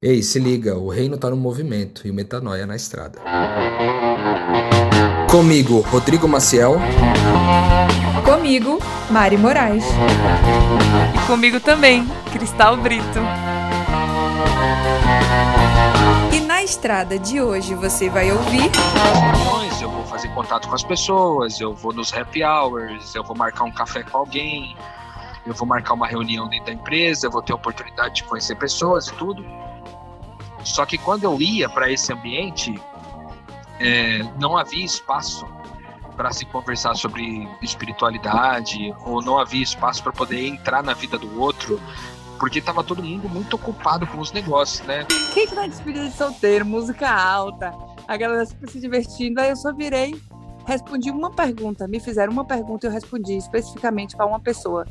Ei, se liga, o reino tá no movimento e o metanoia na estrada. Comigo, Rodrigo Maciel. Comigo, Mari Moraes. E comigo também, Cristal Brito. E na estrada de hoje você vai ouvir. Eu vou fazer contato com as pessoas, eu vou nos happy hours, eu vou marcar um café com alguém, eu vou marcar uma reunião dentro da empresa, eu vou ter oportunidade de conhecer pessoas e tudo. Só que quando eu ia para esse ambiente, é, não havia espaço para se conversar sobre espiritualidade, ou não havia espaço para poder entrar na vida do outro, porque estava todo mundo muito ocupado com os negócios, né? Quem que tá despedida de solteiro, música alta, a galera se divertindo, aí eu só virei, respondi uma pergunta, me fizeram uma pergunta e eu respondi especificamente para uma pessoa.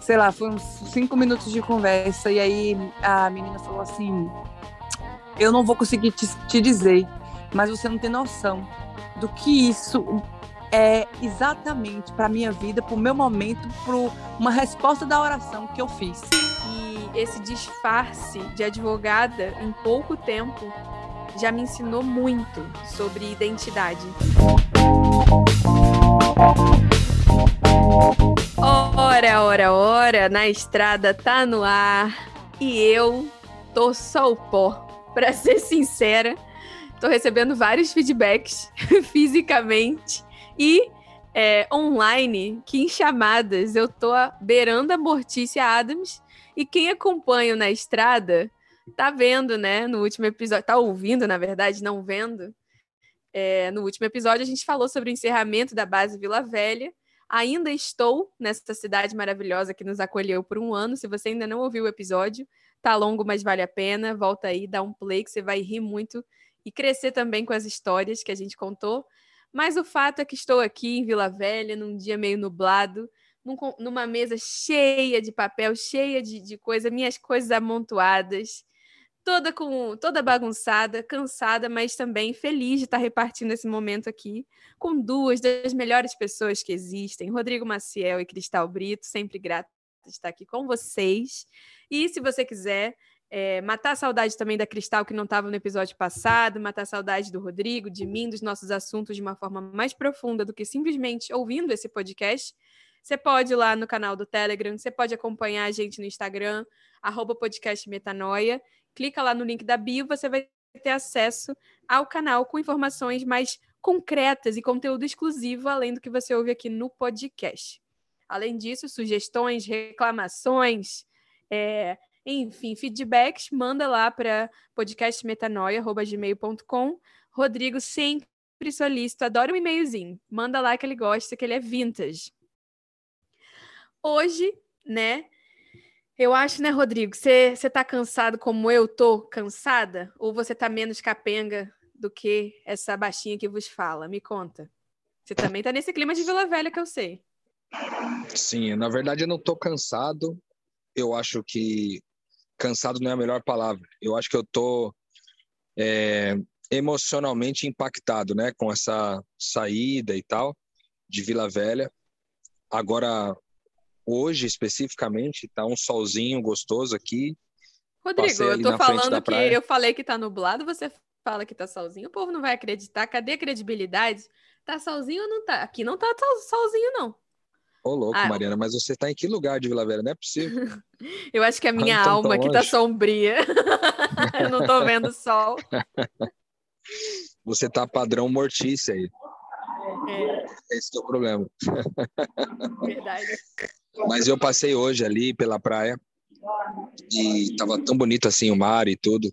Sei lá, uns cinco minutos de conversa, e aí a menina falou assim: eu não vou conseguir te, te dizer, mas você não tem noção do que isso é exatamente para minha vida, para o meu momento, para uma resposta da oração que eu fiz. E esse disfarce de advogada em pouco tempo já me ensinou muito sobre identidade. Ora, ora, ora, na estrada tá no ar e eu tô só o pó. Para ser sincera, tô recebendo vários feedbacks fisicamente e é, online que em chamadas eu tô beirando a Mortícia Adams e quem acompanha na estrada tá vendo, né? No último episódio, tá ouvindo, na verdade, não vendo. É, no último episódio a gente falou sobre o encerramento da base Vila Velha. Ainda estou nessa cidade maravilhosa que nos acolheu por um ano. Se você ainda não ouviu o episódio, Tá longo, mas vale a pena. Volta aí, dá um play que você vai rir muito e crescer também com as histórias que a gente contou. Mas o fato é que estou aqui em Vila Velha, num dia meio nublado, num, numa mesa cheia de papel, cheia de, de coisa, minhas coisas amontoadas, toda com toda bagunçada, cansada, mas também feliz de estar repartindo esse momento aqui com duas das melhores pessoas que existem, Rodrigo Maciel e Cristal Brito, sempre grata de estar aqui com vocês. E se você quiser é, matar a saudade também da Cristal, que não estava no episódio passado, matar a saudade do Rodrigo, de mim, dos nossos assuntos de uma forma mais profunda do que simplesmente ouvindo esse podcast, você pode ir lá no canal do Telegram, você pode acompanhar a gente no Instagram, arroba podcast Metanoia. Clica lá no link da bio, você vai ter acesso ao canal com informações mais concretas e conteúdo exclusivo, além do que você ouve aqui no podcast. Além disso, sugestões, reclamações, é, enfim, feedbacks, manda lá para podcastmetanoia.gmail.com. Rodrigo sempre solícito, adora um e-mailzinho. Manda lá que ele gosta, que ele é vintage. Hoje, né? Eu acho, né, Rodrigo, você tá cansado como eu tô cansada? Ou você tá menos capenga do que essa baixinha que vos fala? Me conta. Você também tá nesse clima de Vila Velha que eu sei. Sim, na verdade eu não tô cansado, eu acho que cansado não é a melhor palavra. Eu acho que eu tô é, emocionalmente impactado, né, com essa saída e tal de Vila Velha. Agora, hoje especificamente, tá um solzinho gostoso aqui. Rodrigo, eu tô falando que eu falei que tá nublado, você fala que tá solzinho, o povo não vai acreditar. Cadê a credibilidade? Tá solzinho ou não tá? Aqui não tá solzinho, não. Ô, louco, ah, Mariana, mas você tá em que lugar de Vila Velha? Não é possível. Eu acho que a minha então, alma aqui tá sombria. Eu não tô vendo sol. Você tá padrão mortícia aí. É. Esse é o problema. Verdade. Mas eu passei hoje ali pela praia e tava tão bonito assim o mar e tudo.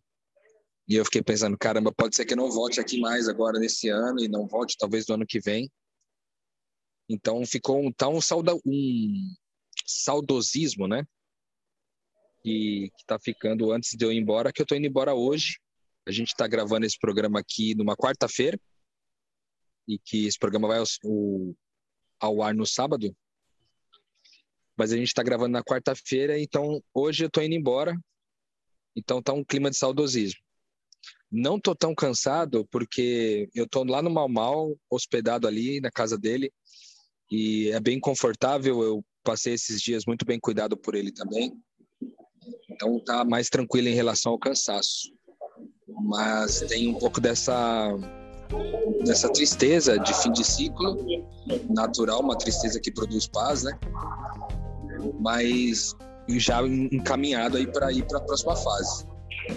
E eu fiquei pensando, caramba, pode ser que eu não volte aqui mais agora nesse ano e não volte talvez no ano que vem. Então ficou um, tá um, sauda, um saudosismo, né? Que, que tá ficando antes de eu ir embora, que eu tô indo embora hoje. A gente está gravando esse programa aqui numa quarta-feira e que esse programa vai ao, ao ar no sábado. Mas a gente está gravando na quarta-feira, então hoje eu tô indo embora. Então tá um clima de saudosismo. Não tô tão cansado porque eu tô lá no Mal Mal, hospedado ali na casa dele e é bem confortável. Eu passei esses dias muito bem cuidado por ele também. Então tá mais tranquilo em relação ao cansaço. Mas tem um pouco dessa dessa tristeza de fim de ciclo natural, uma tristeza que produz paz, né? Mas já encaminhado aí para ir para a próxima fase.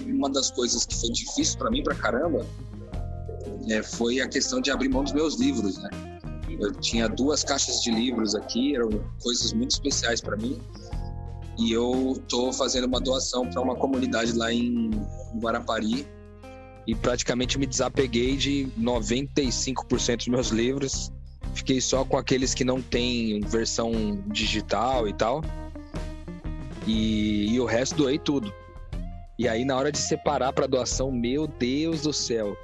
Uma das coisas que foi difícil para mim para caramba é, foi a questão de abrir mão dos meus livros, né? Eu tinha duas caixas de livros aqui, eram coisas muito especiais para mim. E eu estou fazendo uma doação para uma comunidade lá em Guarapari. E praticamente me desapeguei de 95% dos meus livros. Fiquei só com aqueles que não têm versão digital e tal. E, e o resto doei tudo. E aí, na hora de separar para doação, meu Deus do céu,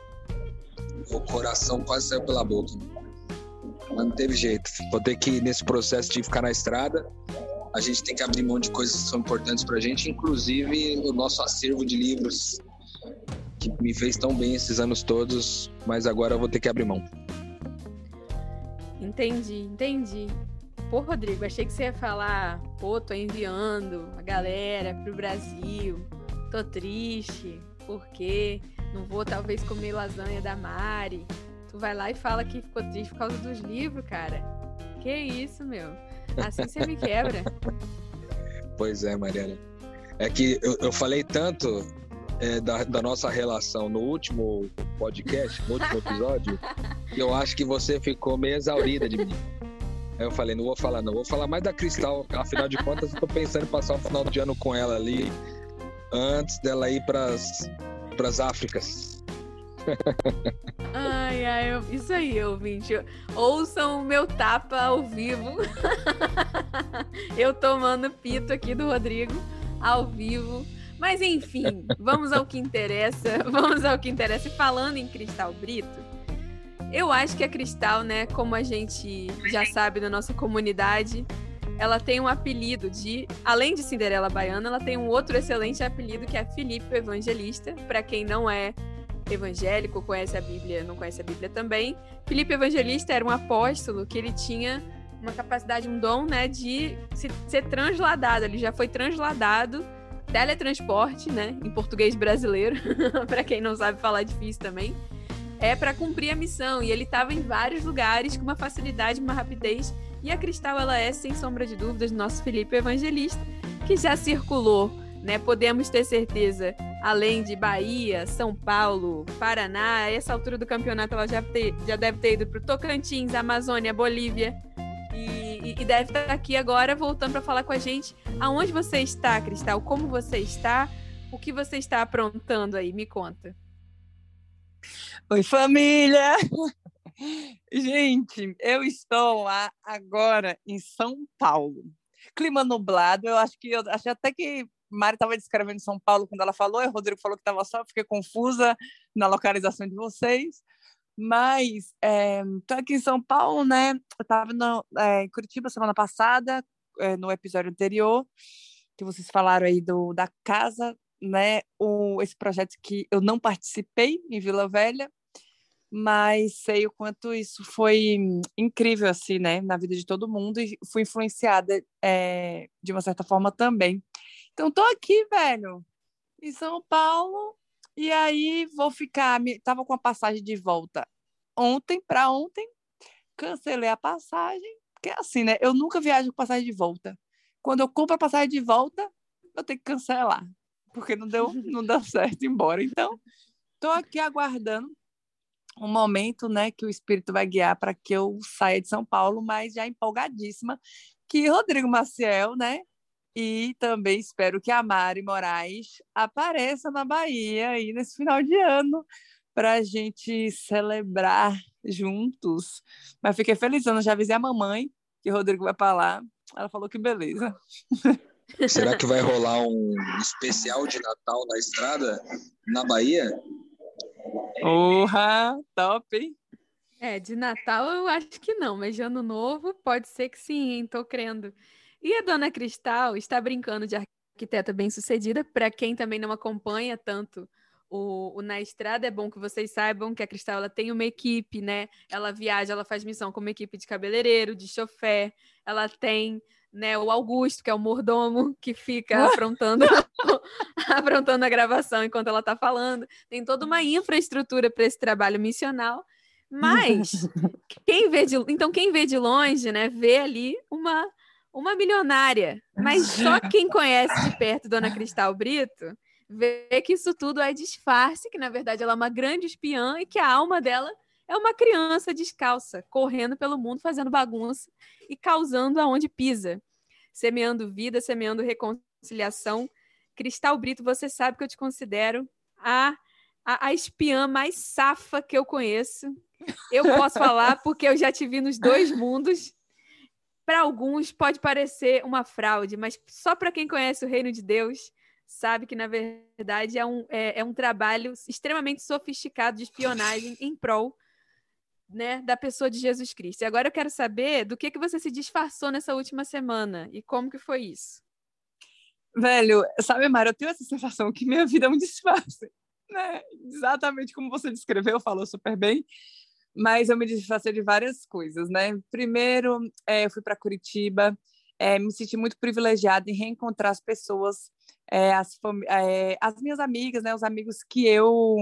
o coração quase saiu pela boca. Mas não teve jeito. Vou ter que, nesse processo de ficar na estrada, a gente tem que abrir mão de coisas que são importantes para a gente, inclusive o nosso acervo de livros, que me fez tão bem esses anos todos, mas agora eu vou ter que abrir mão. Entendi, entendi. Pô, Rodrigo, achei que você ia falar, pô, tô enviando a galera pro Brasil, tô triste, por quê? Não vou talvez comer lasanha da Mari. Tu vai lá e fala que ficou triste por causa dos livros, cara. Que isso, meu? Assim você me quebra. Pois é, Mariana. É que eu, eu falei tanto é, da, da, nossa relação no último podcast, no último episódio, eu acho que você ficou meio exaurida de mim. Aí eu falei, não vou falar não, vou falar mais da Cristal, afinal de contas eu tô pensando em passar o final de ano com ela ali, antes dela ir pras, pras Áfricas. Ai, ai, eu, isso aí, ouvinte. Ouçam o meu tapa ao vivo. eu tomando pito aqui do Rodrigo, ao vivo. Mas enfim, vamos ao que interessa. Vamos ao que interessa. E falando em Cristal Brito, eu acho que a Cristal, né, como a gente já sabe na nossa comunidade, ela tem um apelido de, além de Cinderela Baiana, ela tem um outro excelente apelido que é Filipe Evangelista. Para quem não é evangélico, conhece a Bíblia, não conhece a Bíblia também. Filipe Evangelista era um apóstolo que ele tinha uma capacidade, um dom, né, de se, ser transladado. Ele já foi transladado, teletransporte, né, em português brasileiro, para quem não sabe falar difícil também. É para cumprir a missão e ele estava em vários lugares com uma facilidade, uma rapidez. E a Cristal ela é sem sombra de dúvidas nosso Felipe Evangelista, que já circulou, né? Podemos ter certeza além de Bahia, São Paulo, Paraná. A essa altura do campeonato, ela já, já deve ter ido para Tocantins, Amazônia, Bolívia. E, e, deve estar aqui agora voltando para falar com a gente aonde você está, Cristal, como você está, o que você está aprontando aí, me conta. Oi, família! Gente, eu estou lá agora em São Paulo. Clima nublado, eu acho que eu acho até que Mari estava descrevendo São Paulo quando ela falou, e o Rodrigo falou que estava só, fiquei confusa na localização de vocês. Mas é, aqui em São Paulo, né? Eu estava é, em Curitiba semana passada, é, no episódio anterior, que vocês falaram aí do, da casa, né? O, esse projeto que eu não participei em Vila Velha, mas sei o quanto isso foi incrível, assim, né? Na vida de todo mundo e fui influenciada é, de uma certa forma também então, tô aqui, velho, em São Paulo, e aí vou ficar. Me, tava com a passagem de volta ontem para ontem, cancelei a passagem, porque é assim, né? Eu nunca viajo com passagem de volta. Quando eu compro a passagem de volta, eu tenho que cancelar, porque não deu, não deu certo embora. Então, tô aqui aguardando um momento, né, que o espírito vai guiar para que eu saia de São Paulo, mas já empolgadíssima que Rodrigo Maciel, né, e também espero que a Mari Moraes apareça na Bahia aí nesse final de ano para a gente celebrar juntos. Mas fiquei feliz, eu já avisei a mamãe que o Rodrigo vai para lá. Ela falou que beleza. Será que vai rolar um especial de Natal na estrada na Bahia? Porra, top, hein? É, de Natal eu acho que não, mas de Ano Novo pode ser que sim, hein? Tô crendo. E a dona Cristal está brincando de arquiteta bem-sucedida. Para quem também não acompanha tanto o, o, Na Estrada, é bom que vocês saibam que a Cristal ela tem uma equipe, né? Ela viaja, ela faz missão com uma equipe de cabeleireiro, de chofé, ela tem né, o Augusto, que é o mordomo que fica aprontando, aprontando a gravação enquanto ela está falando. Tem toda uma infraestrutura para esse trabalho missional. Mas quem vê de, então quem vê de longe, né, vê ali uma uma milionária. Mas só quem conhece de perto Dona Cristal Brito vê que isso tudo é disfarce, que na verdade ela é uma grande espiã e que a alma dela é uma criança descalça, correndo pelo mundo, fazendo bagunça e causando aonde pisa, semeando vida, semeando reconciliação. Cristal Brito, você sabe que eu te considero a, a, a espiã mais safa que eu conheço. Eu posso falar porque eu já te vi nos dois mundos. Para alguns pode parecer uma fraude, mas só para quem conhece o reino de Deus sabe que, na verdade, é um, é, é um trabalho extremamente sofisticado de espionagem em prol né, da pessoa de Jesus Cristo. E agora eu quero saber do que, que você se disfarçou nessa última semana e como que foi isso. Velho, sabe, Mara, eu tenho essa sensação que minha vida é um disfarce, né? Exatamente como você descreveu, falou super bem, mas eu me disfarcei de várias coisas, né? Primeiro, é, eu fui para Curitiba, é, me senti muito privilegiada em reencontrar as pessoas, é, as, é, as minhas amigas, né, os amigos que eu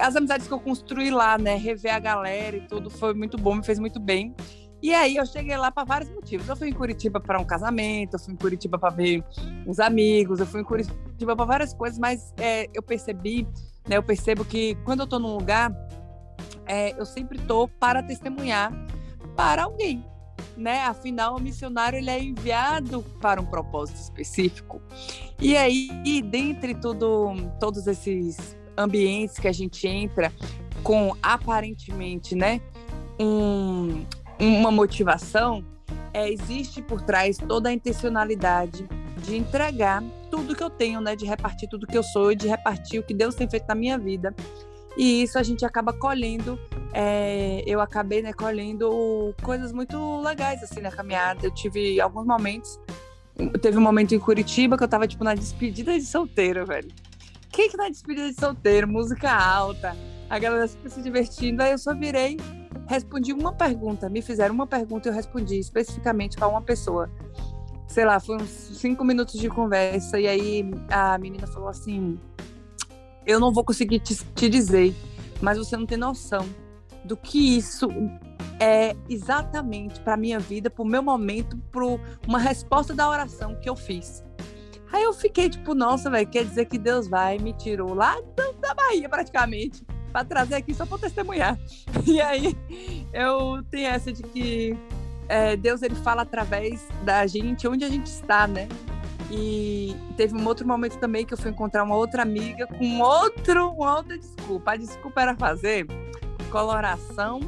as amizades que eu construí lá, né, rever a galera e tudo foi muito bom, me fez muito bem. E aí eu cheguei lá para vários motivos. Eu fui em Curitiba para um casamento, eu fui em Curitiba para ver uns amigos, eu fui em Curitiba para várias coisas, mas é, eu percebi, né, eu percebo que quando eu estou num lugar, é, eu sempre estou para testemunhar para alguém, né? Afinal, o missionário ele é enviado para um propósito específico. E aí, dentre tudo, todos esses ambientes que a gente entra com aparentemente, né, um, uma motivação, é, existe por trás toda a intencionalidade de entregar tudo que eu tenho, né, de repartir tudo que eu sou e de repartir o que Deus tem feito na minha vida. E isso a gente acaba colhendo, é, eu acabei né, colhendo coisas muito legais assim na caminhada. Eu tive alguns momentos, teve um momento em Curitiba que eu tava tipo na despedida de solteiro, velho. Quem que na despedida de solteiro, música alta, a galera se divertindo. Aí eu só virei, respondi uma pergunta. Me fizeram uma pergunta e eu respondi especificamente para uma pessoa. Sei lá, foi uns cinco minutos de conversa. E aí a menina falou assim: Eu não vou conseguir te, te dizer, mas você não tem noção do que isso é exatamente para minha vida, para o meu momento, para uma resposta da oração que eu fiz. Aí eu fiquei tipo, nossa, velho, quer dizer que Deus vai me tirou lá da Bahia praticamente para trazer aqui só para testemunhar. E aí eu tenho essa de que é, Deus ele fala através da gente onde a gente está, né? E teve um outro momento também que eu fui encontrar uma outra amiga com outro, uma outra desculpa. A desculpa era fazer coloração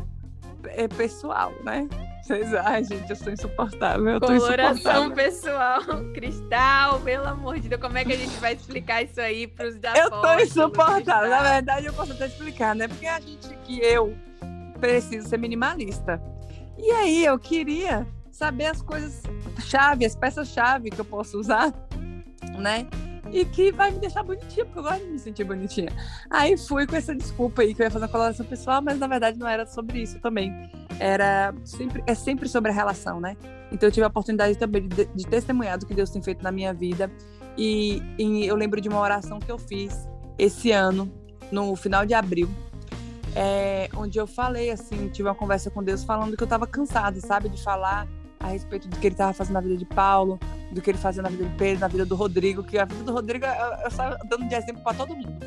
é, pessoal, né? Vocês, ai, gente, eu sou insuportável. Eu Coloração pessoal, cristal, pelo amor de Deus, como é que a gente vai explicar isso aí para os da Eu tô insuportável. Na verdade, eu posso até explicar, né? Porque a gente que eu preciso ser minimalista. E aí eu queria saber as coisas chave, as peças-chave que eu posso usar, né? e que vai me deixar bonitinha, porque eu gosto de me sentir bonitinha. Aí fui com essa desculpa aí que eu ia fazer uma coloração pessoal, mas na verdade não era sobre isso também. Era sempre, é sempre sobre a relação, né? Então eu tive a oportunidade também de, de testemunhar do que Deus tem feito na minha vida. E, e, eu lembro de uma oração que eu fiz esse ano, no final de abril, é, onde eu falei assim, tive uma conversa com Deus falando que eu estava cansada, sabe, de falar a respeito do que ele estava fazendo na vida de Paulo, do que ele fazia na vida de Pedro, na vida do Rodrigo, que a vida do Rodrigo eu estava dando de exemplo para todo mundo.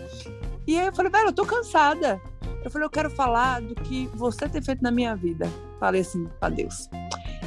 E aí eu falei, velho, eu tô cansada. Eu falei, eu quero falar do que você tem feito na minha vida. Falei assim para Deus.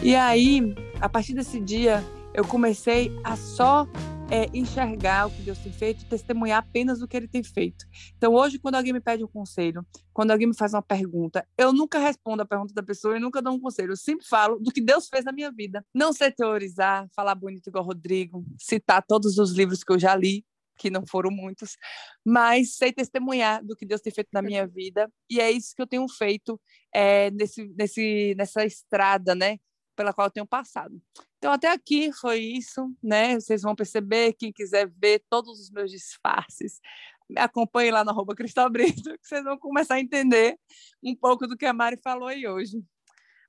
E aí, a partir desse dia, eu comecei a só é, enxergar o que Deus tem feito, testemunhar apenas o que Ele tem feito. Então, hoje, quando alguém me pede um conselho, quando alguém me faz uma pergunta, eu nunca respondo a pergunta da pessoa e nunca dou um conselho. Eu sempre falo do que Deus fez na minha vida. Não sei teorizar, falar bonito igual Rodrigo, citar todos os livros que eu já li, que não foram muitos, mas sei testemunhar do que Deus tem feito na minha vida e é isso que eu tenho feito é, nesse, nesse, nessa estrada, né, pela qual eu tenho passado. Então, até aqui foi isso, né? Vocês vão perceber, quem quiser ver todos os meus disfarces, me acompanhe lá no arroba Cristal Brito, que vocês vão começar a entender um pouco do que a Mari falou aí hoje.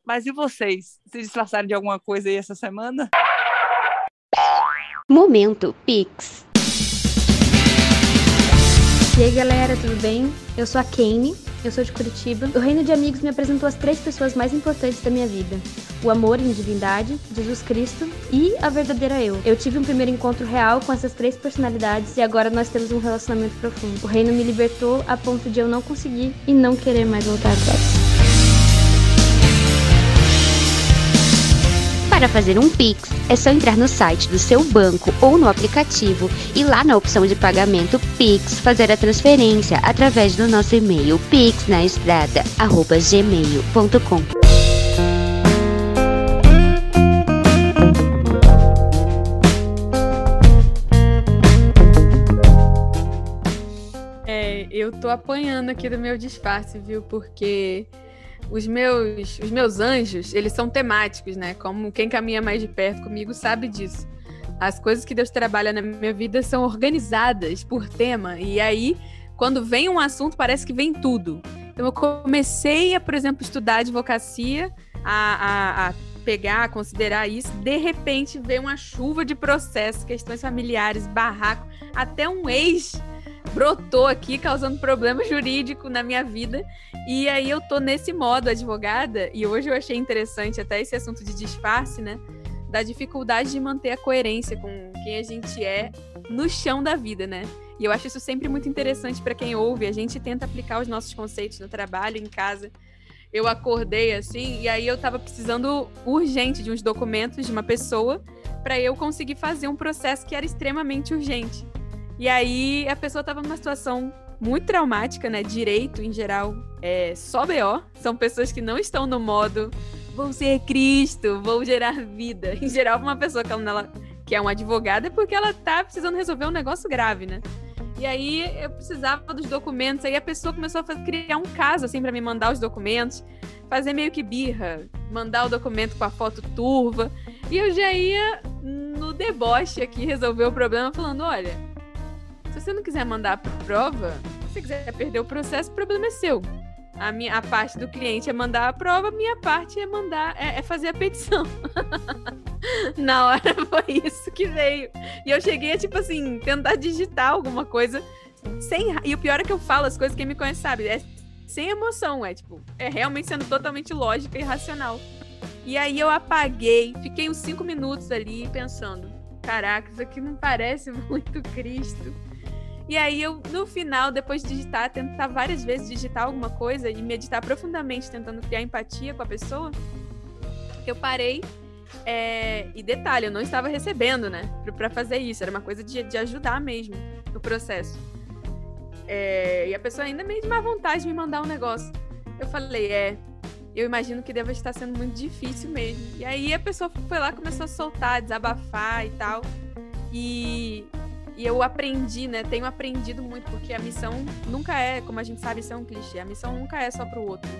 Mas e vocês? Se disfarçaram de alguma coisa aí essa semana? Momento Pix. E aí galera, tudo bem? Eu sou a Kane, eu sou de Curitiba. O Reino de Amigos me apresentou as três pessoas mais importantes da minha vida: o amor em divindade, Jesus Cristo e a verdadeira eu. Eu tive um primeiro encontro real com essas três personalidades e agora nós temos um relacionamento profundo. O Reino me libertou a ponto de eu não conseguir e não querer mais voltar atrás. Para fazer um Pix, é só entrar no site do seu banco ou no aplicativo e lá na opção de pagamento Pix fazer a transferência através do nosso e-mail pixnaestrada@gmail.com. É, eu tô apanhando aqui do meu disfarce, viu? Porque os meus, os meus anjos, eles são temáticos, né? Como quem caminha mais de perto comigo sabe disso. As coisas que Deus trabalha na minha vida são organizadas por tema. E aí, quando vem um assunto, parece que vem tudo. Então, eu comecei a, por exemplo, estudar advocacia, a, a, a pegar, a considerar isso. De repente, veio uma chuva de processos, questões familiares, barraco, até um ex brotou aqui, causando problema jurídico na minha vida. E aí eu tô nesse modo advogada, e hoje eu achei interessante até esse assunto de disfarce, né? Da dificuldade de manter a coerência com quem a gente é no chão da vida, né? E eu acho isso sempre muito interessante para quem ouve. A gente tenta aplicar os nossos conceitos no trabalho, em casa. Eu acordei assim, e aí eu tava precisando urgente de uns documentos de uma pessoa para eu conseguir fazer um processo que era extremamente urgente. E aí a pessoa tava numa situação muito traumática, né? Direito, em geral, é só BO. São pessoas que não estão no modo vou ser Cristo, vou gerar vida. Em geral, uma pessoa que ela, que é uma advogada é porque ela tá precisando resolver um negócio grave, né? E aí eu precisava dos documentos, aí a pessoa começou a fazer, criar um caso assim para me mandar os documentos, fazer meio que birra, mandar o documento com a foto turva. E eu já ia no deboche aqui resolver o problema falando, olha, se você não quiser mandar a prova, se você quiser perder o processo, o problema é seu. A, minha, a parte do cliente é mandar a prova, a minha parte é mandar, é, é fazer a petição. Na hora foi isso que veio. E eu cheguei a, tipo assim, tentar digitar alguma coisa sem. E o pior é que eu falo as coisas, quem me conhece sabe, é sem emoção, é tipo, é realmente sendo totalmente lógica e racional. E aí eu apaguei, fiquei uns cinco minutos ali pensando: caraca, isso aqui não parece muito Cristo. E aí eu, no final, depois de digitar, tentar várias vezes digitar alguma coisa e meditar profundamente, tentando criar empatia com a pessoa, eu parei. É... E detalhe, eu não estava recebendo, né? para fazer isso. Era uma coisa de, de ajudar mesmo no processo. É... E a pessoa ainda meio de má vontade de me mandar um negócio. Eu falei, é, eu imagino que deva estar sendo muito difícil mesmo. E aí a pessoa foi lá, começou a soltar, desabafar e tal. E e eu aprendi, né? Tenho aprendido muito, porque a missão nunca é, como a gente sabe, isso é um clichê. A missão nunca é só para o outro,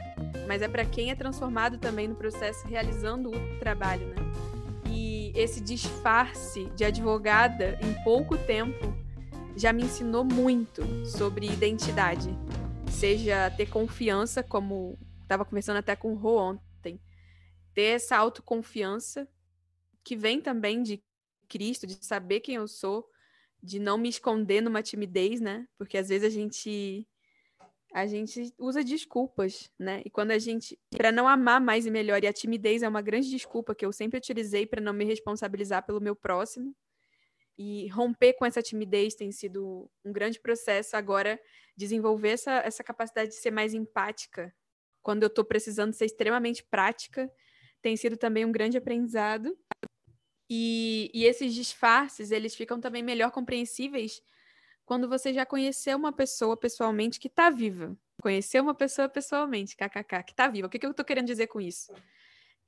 mas é para quem é transformado também no processo, realizando o trabalho, né? E esse disfarce de advogada em pouco tempo já me ensinou muito sobre identidade. Seja ter confiança, como estava conversando até com o Rô ontem, ter essa autoconfiança que vem também de Cristo, de saber quem eu sou, de não me esconder numa timidez, né? Porque às vezes a gente a gente usa desculpas, né? E quando a gente para não amar mais e melhor, e a timidez é uma grande desculpa que eu sempre utilizei para não me responsabilizar pelo meu próximo. E romper com essa timidez tem sido um grande processo. Agora, desenvolver essa, essa capacidade de ser mais empática quando eu estou precisando ser extremamente prática tem sido também um grande aprendizado. E, e esses disfarces, eles ficam também melhor compreensíveis quando você já conheceu uma pessoa pessoalmente que está viva. Conheceu uma pessoa pessoalmente, kkk, que está viva. O que, que eu estou querendo dizer com isso?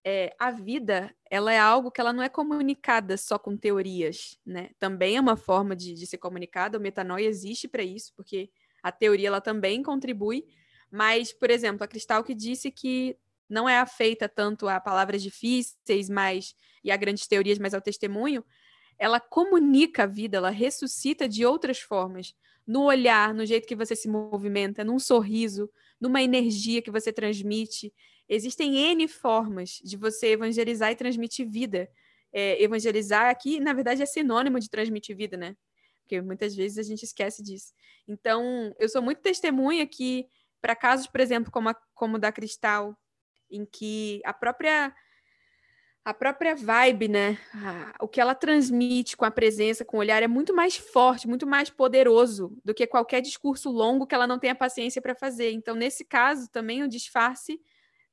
É, a vida, ela é algo que ela não é comunicada só com teorias, né? Também é uma forma de, de ser comunicada. O metanoia existe para isso, porque a teoria ela também contribui. Mas, por exemplo, a Cristal que disse que não é afeita tanto a palavras difíceis, mas e a grandes teorias, mas ao testemunho, ela comunica a vida, ela ressuscita de outras formas, no olhar, no jeito que você se movimenta, num sorriso, numa energia que você transmite. Existem N formas de você evangelizar e transmitir vida. É, evangelizar aqui, na verdade, é sinônimo de transmitir vida, né? Porque muitas vezes a gente esquece disso. Então, eu sou muito testemunha que, para casos, por exemplo, como, como o da Cristal, em que a própria a própria vibe, né? o que ela transmite com a presença, com o olhar, é muito mais forte, muito mais poderoso do que qualquer discurso longo que ela não tenha paciência para fazer. Então, nesse caso, também o disfarce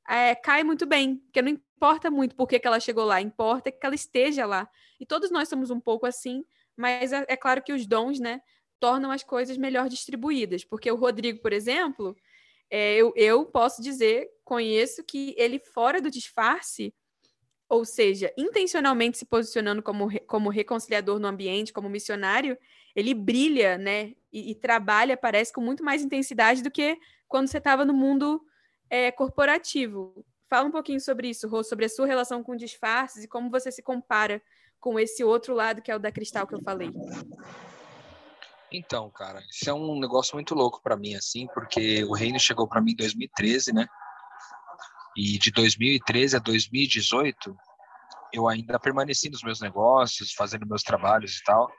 é, cai muito bem, porque não importa muito por que, ela chegou lá, importa que ela esteja lá. E todos nós somos um pouco assim, mas é, é claro que os dons, né, tornam as coisas melhor distribuídas. Porque o Rodrigo, por exemplo, é, eu, eu posso dizer, conheço que ele, fora do disfarce, ou seja, intencionalmente se posicionando como, como reconciliador no ambiente, como missionário, ele brilha, né? E, e trabalha, parece, com muito mais intensidade do que quando você estava no mundo é, corporativo. Fala um pouquinho sobre isso, Rô, sobre a sua relação com disfarces e como você se compara com esse outro lado que é o da Cristal que eu falei. Então, cara, isso é um negócio muito louco para mim, assim, porque o reino chegou para mim em 2013, né? E de 2013 a 2018, eu ainda permaneci nos meus negócios, fazendo meus trabalhos e tal.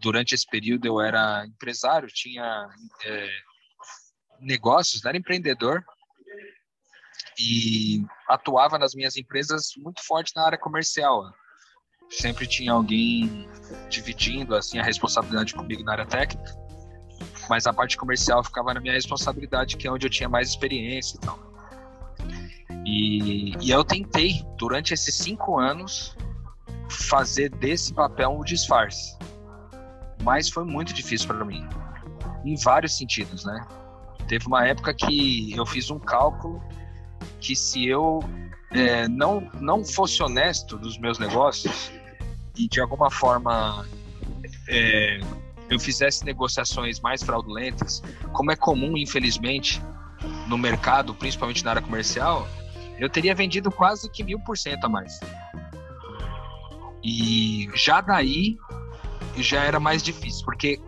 Durante esse período eu era empresário, tinha é, negócios, era empreendedor e atuava nas minhas empresas muito forte na área comercial. Sempre tinha alguém dividindo assim a responsabilidade comigo na área técnica, mas a parte comercial ficava na minha responsabilidade, que é onde eu tinha mais experiência e tal. E, e eu tentei, durante esses cinco anos, fazer desse papel um disfarce. Mas foi muito difícil para mim, em vários sentidos, né? Teve uma época que eu fiz um cálculo que se eu é, não, não fosse honesto nos meus negócios e de alguma forma é, eu fizesse negociações mais fraudulentas, como é comum, infelizmente, no mercado, principalmente na área comercial, eu teria vendido quase que mil por cento a mais. E já daí já era mais difícil, porque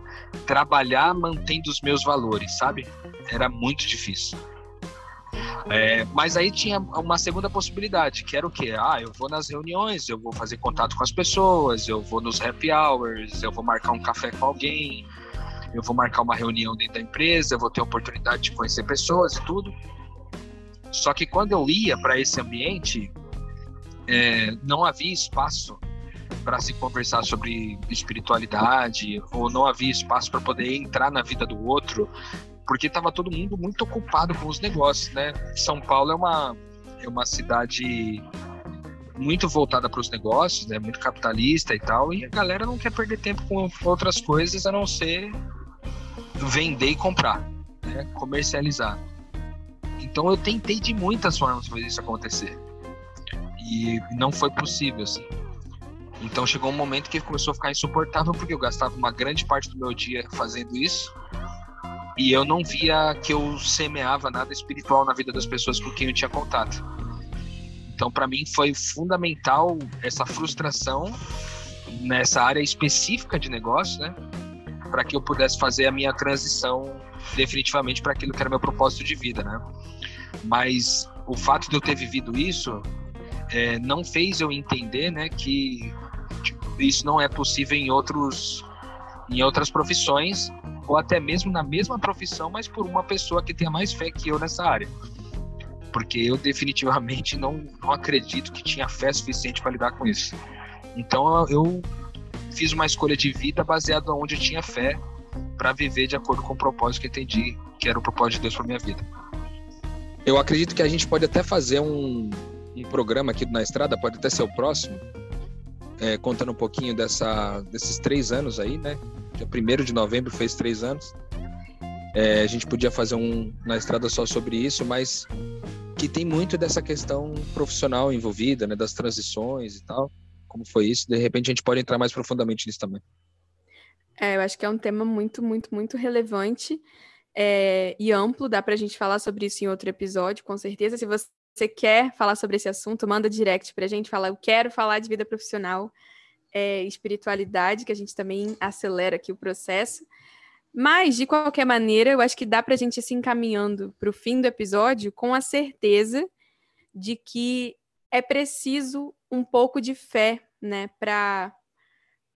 trabalhar mantendo os meus valores, sabe? Era muito difícil. É, mas aí tinha uma segunda possibilidade, que era o quê? Ah, eu vou nas reuniões, eu vou fazer contato com as pessoas, eu vou nos happy hours, eu vou marcar um café com alguém, eu vou marcar uma reunião dentro da empresa, eu vou ter oportunidade de conhecer pessoas e tudo. Só que quando eu ia para esse ambiente, é, não havia espaço para se conversar sobre espiritualidade, ou não havia espaço para poder entrar na vida do outro, porque estava todo mundo muito ocupado com os negócios, né? São Paulo é uma, é uma cidade muito voltada para os negócios, né? Muito capitalista e tal, e a galera não quer perder tempo com outras coisas a não ser vender e comprar, né? Comercializar. Então eu tentei de muitas formas fazer isso acontecer e não foi possível, assim. Então chegou um momento que começou a ficar insuportável porque eu gastava uma grande parte do meu dia fazendo isso e eu não via que eu semeava nada espiritual na vida das pessoas com quem eu tinha contato. Então, para mim, foi fundamental essa frustração nessa área específica de negócio, né? Para que eu pudesse fazer a minha transição definitivamente para aquilo que era meu propósito de vida, né? Mas o fato de eu ter vivido isso é, não fez eu entender, né, que tipo, isso não é possível em outros em outras profissões ou até mesmo na mesma profissão, mas por uma pessoa que tenha mais fé que eu nessa área. Porque eu definitivamente não, não acredito que tinha fé suficiente para lidar com isso. Então eu fiz uma escolha de vida baseada onde eu tinha fé para viver de acordo com o propósito que entendi que era o propósito de Deus para minha vida. Eu acredito que a gente pode até fazer um, um programa aqui na estrada, pode até ser o próximo, é, contando um pouquinho dessa, desses três anos aí, né? Dia 1 de novembro fez três anos. É, a gente podia fazer um na estrada só sobre isso, mas que tem muito dessa questão profissional envolvida, né? Das transições e tal. Como foi isso? De repente a gente pode entrar mais profundamente nisso também. É, eu acho que é um tema muito, muito, muito relevante é, e amplo. Dá para a gente falar sobre isso em outro episódio, com certeza. Se você quer falar sobre esse assunto, manda direct para a gente, fala, eu quero falar de vida profissional, é, espiritualidade, que a gente também acelera aqui o processo. Mas, de qualquer maneira, eu acho que dá para a gente ir se encaminhando para o fim do episódio com a certeza de que é preciso um pouco de fé, né, para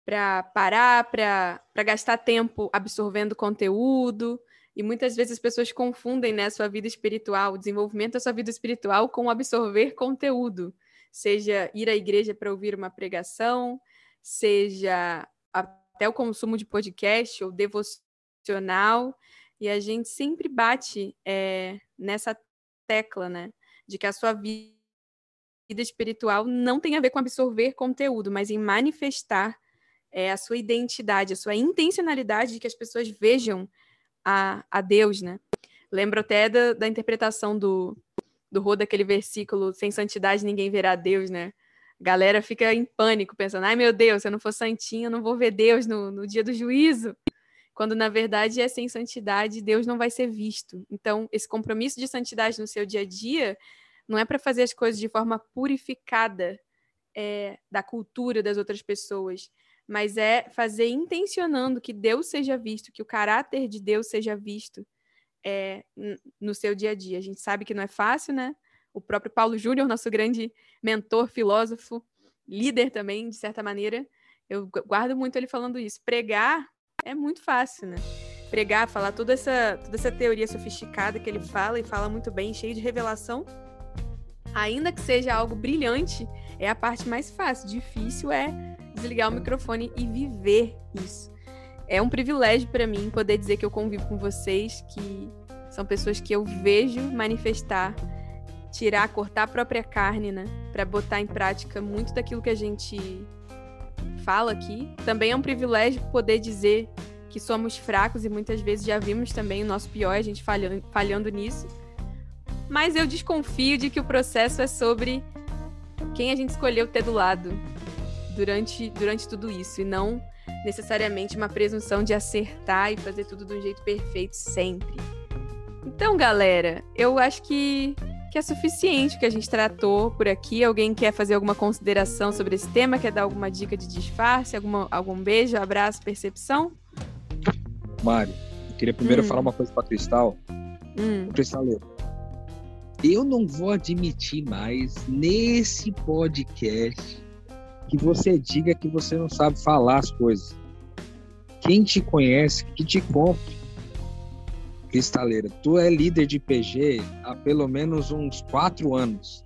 para parar, para gastar tempo absorvendo conteúdo. E muitas vezes as pessoas confundem né, a sua vida espiritual, o desenvolvimento da sua vida espiritual com absorver conteúdo. Seja ir à igreja para ouvir uma pregação, seja até o consumo de podcast ou devocional. E a gente sempre bate é, nessa tecla, né? De que a sua vida espiritual não tem a ver com absorver conteúdo, mas em manifestar é, a sua identidade, a sua intencionalidade de que as pessoas vejam a, a Deus, né? Lembro até da, da interpretação do, do Rô daquele versículo, sem santidade ninguém verá Deus, né? Galera fica em pânico, pensando, ai meu Deus, se eu não for santinho, eu não vou ver Deus no, no dia do juízo. Quando, na verdade, é sem santidade, Deus não vai ser visto. Então, esse compromisso de santidade no seu dia a dia não é para fazer as coisas de forma purificada é, da cultura das outras pessoas, mas é fazer intencionando que Deus seja visto, que o caráter de Deus seja visto é, no seu dia a dia. A gente sabe que não é fácil, né? O próprio Paulo Júnior, nosso grande mentor, filósofo, líder também, de certa maneira, eu guardo muito ele falando isso. Pregar é muito fácil, né? Pregar, falar toda essa, toda essa teoria sofisticada que ele fala e fala muito bem, cheio de revelação, ainda que seja algo brilhante, é a parte mais fácil. Difícil é desligar o microfone e viver isso. É um privilégio para mim poder dizer que eu convivo com vocês, que são pessoas que eu vejo manifestar, tirar, cortar a própria carne, né, para botar em prática muito daquilo que a gente fala aqui. Também é um privilégio poder dizer que somos fracos e muitas vezes já vimos também o nosso pior, a gente falhando, falhando nisso. Mas eu desconfio de que o processo é sobre quem a gente escolheu ter do lado, durante, durante tudo isso, e não necessariamente uma presunção de acertar e fazer tudo de um jeito perfeito sempre. Então, galera, eu acho que, que é suficiente o que a gente tratou por aqui. Alguém quer fazer alguma consideração sobre esse tema? Quer dar alguma dica de disfarce? Alguma, algum beijo, abraço, percepção? Mário, eu queria primeiro hum. falar uma coisa para Cristal. Hum. Cristaleiro, eu não vou admitir mais nesse podcast que você diga que você não sabe falar as coisas. Quem te conhece, que te compre. Cristaleira, tu é líder de PG há pelo menos uns quatro anos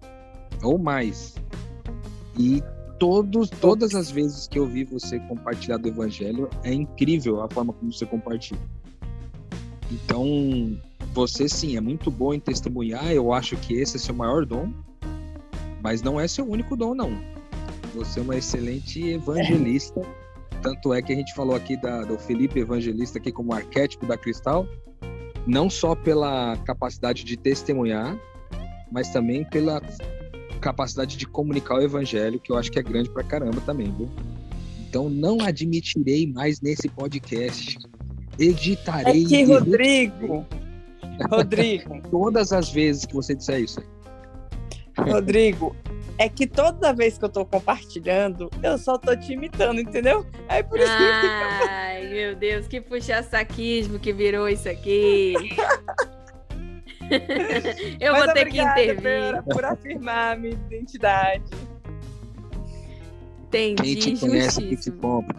ou mais. E todos, todas as vezes que eu vi você compartilhar do evangelho, é incrível a forma como você compartilha. Então, você sim é muito bom em testemunhar. Eu acho que esse é seu maior dom, mas não é seu único dom, não. Você é uma excelente evangelista. Tanto é que a gente falou aqui da, do Felipe Evangelista aqui como arquétipo da Cristal, não só pela capacidade de testemunhar, mas também pela capacidade de comunicar o evangelho, que eu acho que é grande pra caramba também, viu? Então não admitirei mais nesse podcast. Editarei. É que, Rodrigo! Rodrigo! Todas as vezes que você disser isso. Rodrigo, é que toda vez que eu tô compartilhando, eu só tô te imitando, entendeu? É por isso Ai, que meu Deus, que puxa-saquismo que virou isso aqui. eu Mas vou ter que intervir. Por, por afirmar a minha identidade. Entendi, Quem te conhece que te compra,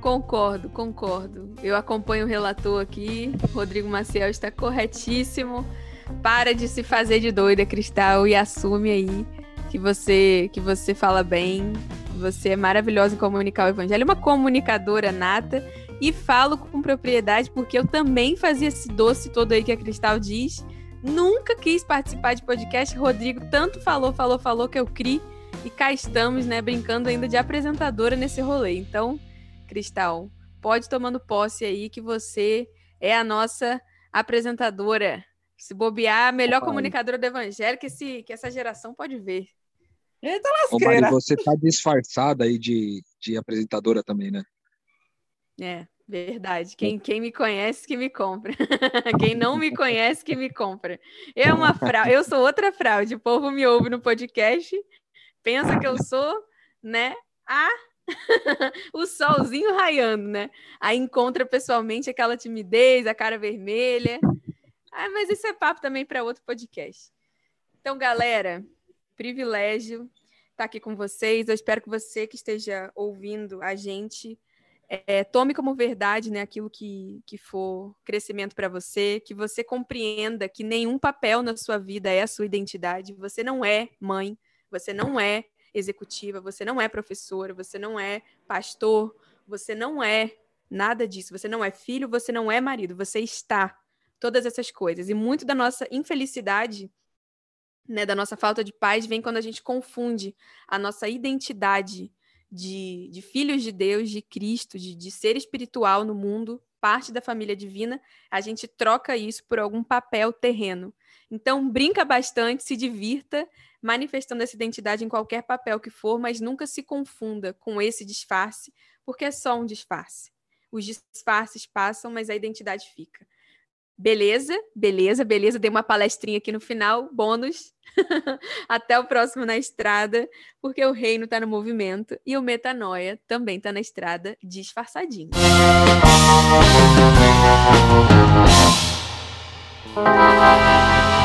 Concordo, concordo. Eu acompanho o relator aqui. Rodrigo Maciel está corretíssimo. Para de se fazer de doida, Cristal, e assume aí que você que você fala bem, você é maravilhosa em comunicar o evangelho, é uma comunicadora nata e falo com propriedade porque eu também fazia esse doce todo aí que a Cristal diz. Nunca quis participar de podcast. Rodrigo tanto falou, falou, falou que eu criei e cá estamos, né, brincando ainda de apresentadora nesse rolê. Então, Cristal, pode tomando posse aí que você é a nossa apresentadora. Se bobear, a melhor comunicadora do evangelho que, esse, que essa geração pode ver. Eita lasqueira. Ô, Mari, você tá disfarçada aí de, de apresentadora também, né? É, verdade. Quem, quem me conhece que me compra. quem não me conhece que me compra. Eu, é uma fraude, eu sou outra fraude. O povo me ouve no podcast, pensa que eu sou, né, a o solzinho raiando, né? Aí encontra pessoalmente aquela timidez, a cara vermelha. Ah, mas isso é papo também para outro podcast. Então, galera, privilégio estar aqui com vocês. Eu espero que você que esteja ouvindo a gente é, tome como verdade né, aquilo que, que for crescimento para você, que você compreenda que nenhum papel na sua vida é a sua identidade. Você não é mãe, você não é executiva, você não é professora, você não é pastor, você não é nada disso. Você não é filho, você não é marido, você está. Todas essas coisas. E muito da nossa infelicidade, né, da nossa falta de paz, vem quando a gente confunde a nossa identidade de, de filhos de Deus, de Cristo, de, de ser espiritual no mundo, parte da família divina, a gente troca isso por algum papel terreno. Então, brinca bastante, se divirta, manifestando essa identidade em qualquer papel que for, mas nunca se confunda com esse disfarce, porque é só um disfarce. Os disfarces passam, mas a identidade fica. Beleza, beleza, beleza. Dei uma palestrinha aqui no final, bônus. Até o próximo na estrada, porque o reino está no movimento e o metanoia também está na estrada, disfarçadinho. Música